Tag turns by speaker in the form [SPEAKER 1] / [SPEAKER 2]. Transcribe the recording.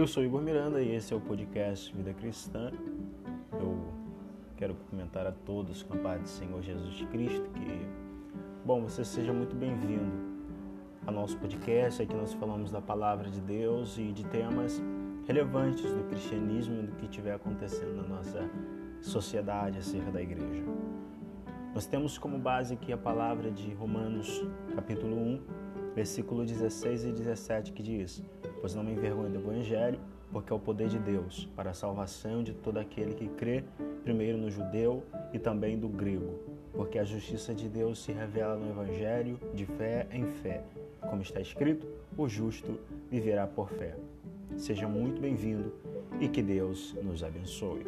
[SPEAKER 1] Eu sou Igor Miranda e esse é o podcast Vida Cristã. Eu quero comentar a todos com a paz do Senhor Jesus Cristo que, bom, você seja muito bem-vindo ao nosso podcast. Aqui nós falamos da palavra de Deus e de temas relevantes do cristianismo e do que estiver acontecendo na nossa sociedade acerca da igreja. Nós temos como base aqui a palavra de Romanos, capítulo 1, versículo 16 e 17, que diz: Pois não me envergonho do Evangelho, porque é o poder de Deus para a salvação de todo aquele que crê, primeiro no judeu e também do grego, porque a justiça de Deus se revela no Evangelho de fé em fé. Como está escrito, o justo viverá por fé. Seja muito bem-vindo e que Deus nos abençoe.